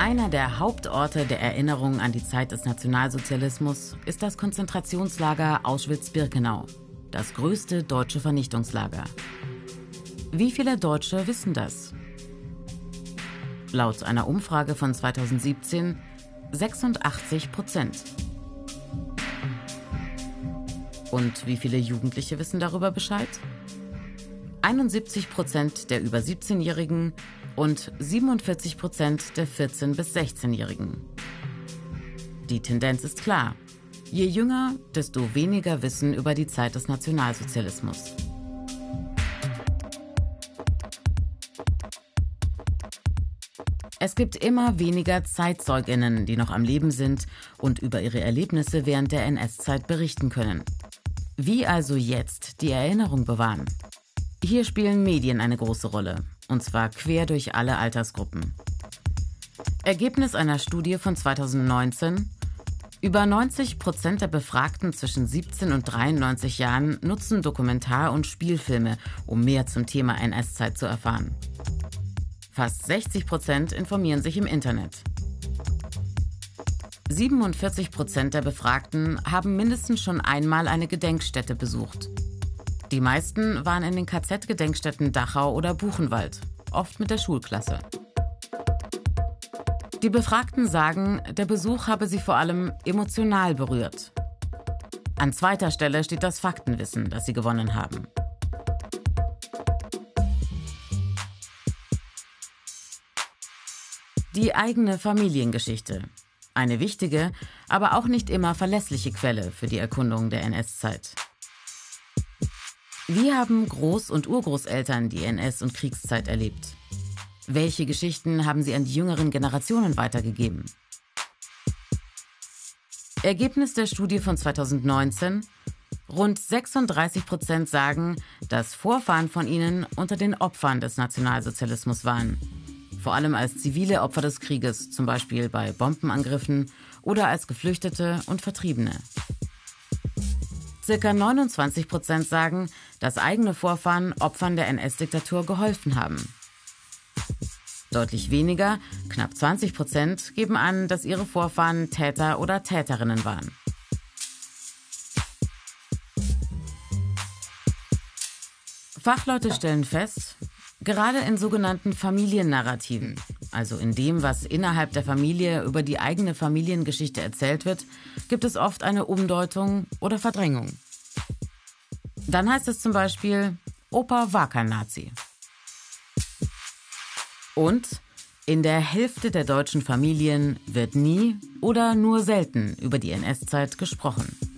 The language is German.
Einer der Hauptorte der Erinnerung an die Zeit des Nationalsozialismus ist das Konzentrationslager Auschwitz-Birkenau, das größte deutsche Vernichtungslager. Wie viele Deutsche wissen das? Laut einer Umfrage von 2017 86 Prozent. Und wie viele Jugendliche wissen darüber Bescheid? 71 Prozent der über 17-Jährigen und 47 Prozent der 14- bis 16-Jährigen. Die Tendenz ist klar. Je jünger, desto weniger Wissen über die Zeit des Nationalsozialismus. Es gibt immer weniger Zeitzeuginnen, die noch am Leben sind und über ihre Erlebnisse während der NS-Zeit berichten können. Wie also jetzt die Erinnerung bewahren? Hier spielen Medien eine große Rolle, und zwar quer durch alle Altersgruppen. Ergebnis einer Studie von 2019. Über 90 Prozent der Befragten zwischen 17 und 93 Jahren nutzen Dokumentar- und Spielfilme, um mehr zum Thema NS-Zeit zu erfahren. Fast 60 Prozent informieren sich im Internet. 47 Prozent der Befragten haben mindestens schon einmal eine Gedenkstätte besucht. Die meisten waren in den KZ-Gedenkstätten Dachau oder Buchenwald, oft mit der Schulklasse. Die Befragten sagen, der Besuch habe sie vor allem emotional berührt. An zweiter Stelle steht das Faktenwissen, das sie gewonnen haben. Die eigene Familiengeschichte. Eine wichtige, aber auch nicht immer verlässliche Quelle für die Erkundung der NS-Zeit. Wie haben Groß- und Urgroßeltern die NS- und Kriegszeit erlebt? Welche Geschichten haben sie an die jüngeren Generationen weitergegeben? Ergebnis der Studie von 2019. Rund 36 Prozent sagen, dass Vorfahren von ihnen unter den Opfern des Nationalsozialismus waren. Vor allem als zivile Opfer des Krieges, zum Beispiel bei Bombenangriffen oder als Geflüchtete und Vertriebene. Circa 29 Prozent sagen, dass eigene Vorfahren Opfern der NS-Diktatur geholfen haben. Deutlich weniger, knapp 20 Prozent, geben an, dass ihre Vorfahren Täter oder Täterinnen waren. Fachleute stellen fest, gerade in sogenannten Familiennarrativen, also in dem, was innerhalb der Familie über die eigene Familiengeschichte erzählt wird, gibt es oft eine Umdeutung oder Verdrängung. Dann heißt es zum Beispiel, Opa war kein Nazi. Und in der Hälfte der deutschen Familien wird nie oder nur selten über die NS-Zeit gesprochen.